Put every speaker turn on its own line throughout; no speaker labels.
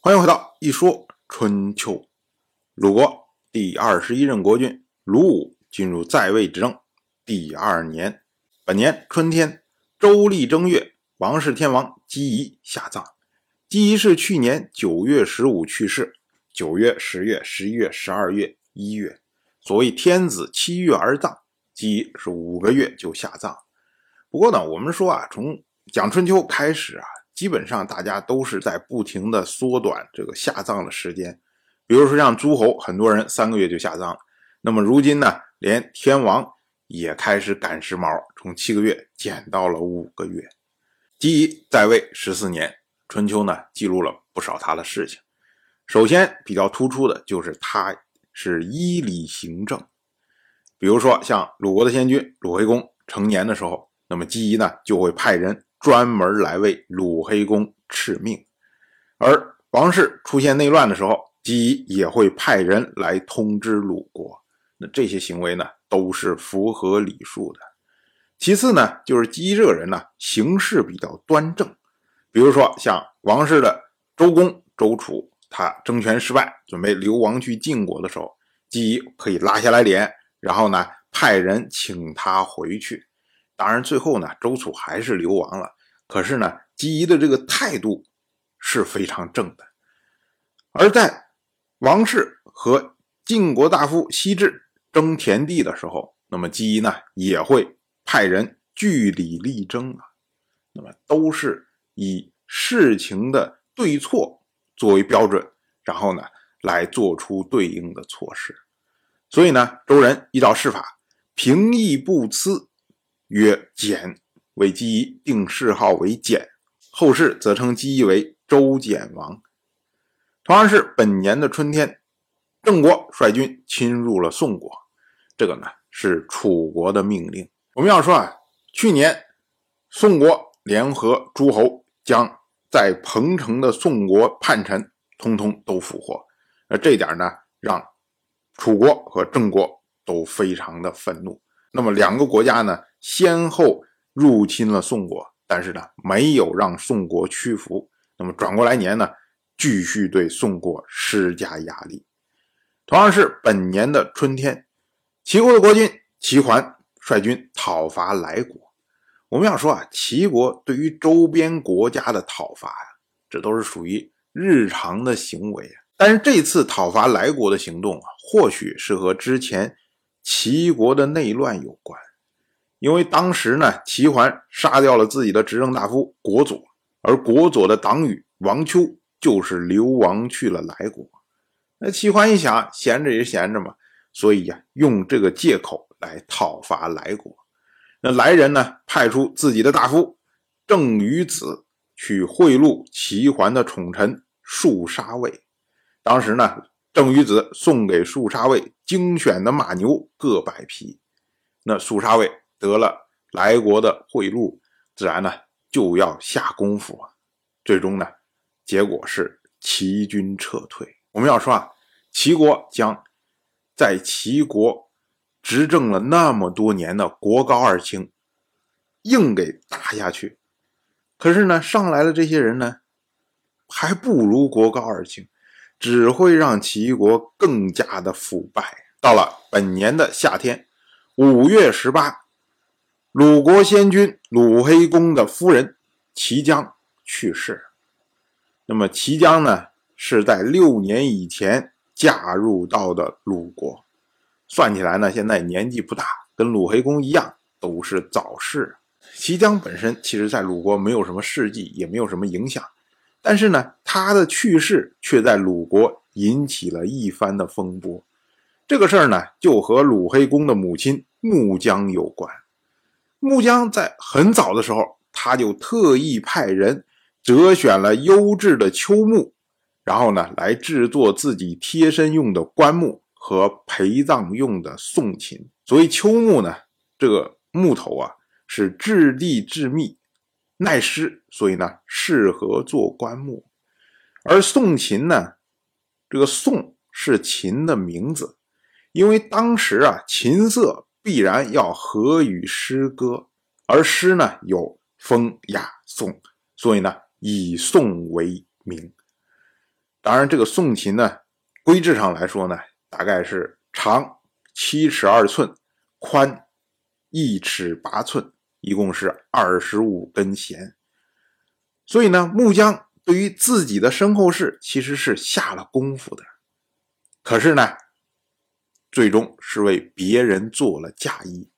欢迎回到一说春秋。鲁国第二十一任国君鲁武进入在位执政第二年，本年春天，周历正月，王室天王姬仪下葬。姬仪是去年九月十五去世。九月、十月、十一月、十二月、一月，所谓天子七月而葬，姬仪是五个月就下葬。不过呢，我们说啊，从讲春秋开始啊。基本上大家都是在不停的缩短这个下葬的时间，比如说像诸侯，很多人三个月就下葬了。那么如今呢，连天王也开始赶时髦，从七个月减到了五个月。姬仪在位十四年，春秋呢记录了不少他的事情。首先比较突出的就是他是依礼行政，比如说像鲁国的先君鲁惠公成年的时候，那么姬仪呢就会派人。专门来为鲁黑公敕命，而王室出现内乱的时候，姬仪也会派人来通知鲁国。那这些行为呢，都是符合礼数的。其次呢，就是姬这个人呢，行事比较端正。比如说，像王室的周公周楚，他争权失败，准备流亡去晋国的时候，姬仪可以拉下来脸，然后呢，派人请他回去。当然，最后呢，周楚还是流亡了。可是呢，姬仪的这个态度是非常正的。而在王室和晋国大夫西至争田地的时候，那么姬仪呢也会派人据理力争啊。那么都是以事情的对错作为标准，然后呢来做出对应的措施。所以呢，周人依照世法，平易不疵。曰简，为姬仪定谥号为简，后世则称姬仪为周简王。同样是本年的春天，郑国率军侵入了宋国，这个呢是楚国的命令。我们要说啊，去年宋国联合诸侯，将在彭城的宋国叛臣通通都俘获，那这点呢让楚国和郑国都非常的愤怒。那么两个国家呢？先后入侵了宋国，但是呢，没有让宋国屈服。那么转过来年呢，继续对宋国施加压力。同样是本年的春天，齐国的国君齐桓率军讨伐莱国。我们要说啊，齐国对于周边国家的讨伐呀，这都是属于日常的行为啊。但是这次讨伐莱国的行动啊，或许是和之前齐国的内乱有关。因为当时呢，齐桓杀掉了自己的执政大夫国佐，而国佐的党羽王丘就是流亡去了莱国。那齐桓一想，闲着也闲着嘛，所以呀，用这个借口来讨伐莱国。那莱人呢，派出自己的大夫郑于子去贿赂齐桓的宠臣树杀卫。当时呢，郑于子送给树杀卫精选的马牛各百匹。那树杀卫。得了来国的贿赂，自然呢就要下功夫啊。最终呢，结果是齐军撤退。我们要说啊，齐国将在齐国执政了那么多年的国高二卿硬给打下去，可是呢，上来的这些人呢，还不如国高二卿，只会让齐国更加的腐败。到了本年的夏天，五月十八。鲁国先君鲁黑公的夫人齐姜去世。那么齐姜呢，是在六年以前嫁入到的鲁国，算起来呢，现在年纪不大，跟鲁黑公一样，都是早逝。齐姜本身其实在鲁国没有什么事迹，也没有什么影响，但是呢，他的去世却在鲁国引起了一番的风波。这个事儿呢，就和鲁黑公的母亲穆姜有关。穆姜在很早的时候，他就特意派人择选了优质的秋木，然后呢，来制作自己贴身用的棺木和陪葬用的宋琴。所谓秋木呢，这个木头啊是质地致密、耐湿，所以呢适合做棺木。而宋琴呢，这个宋是琴的名字，因为当时啊琴瑟。必然要合与诗歌，而诗呢有风雅颂，所以呢以颂为名。当然，这个宋琴呢，规制上来说呢，大概是长七尺二寸，宽一尺八寸，一共是二十五根弦。所以呢，木匠对于自己的身后事其实是下了功夫的。可是呢，最终是为别人做了嫁衣。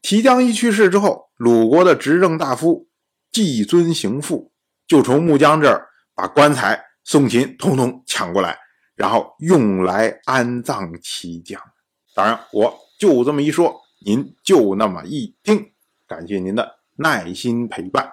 提江一去世之后，鲁国的执政大夫季尊行父就从木姜这儿把棺材、宋琴通通抢过来，然后用来安葬齐将。当然，我就这么一说，您就那么一听。感谢您的耐心陪伴。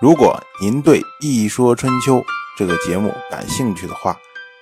如果您对《一说春秋》这个节目感兴趣的话，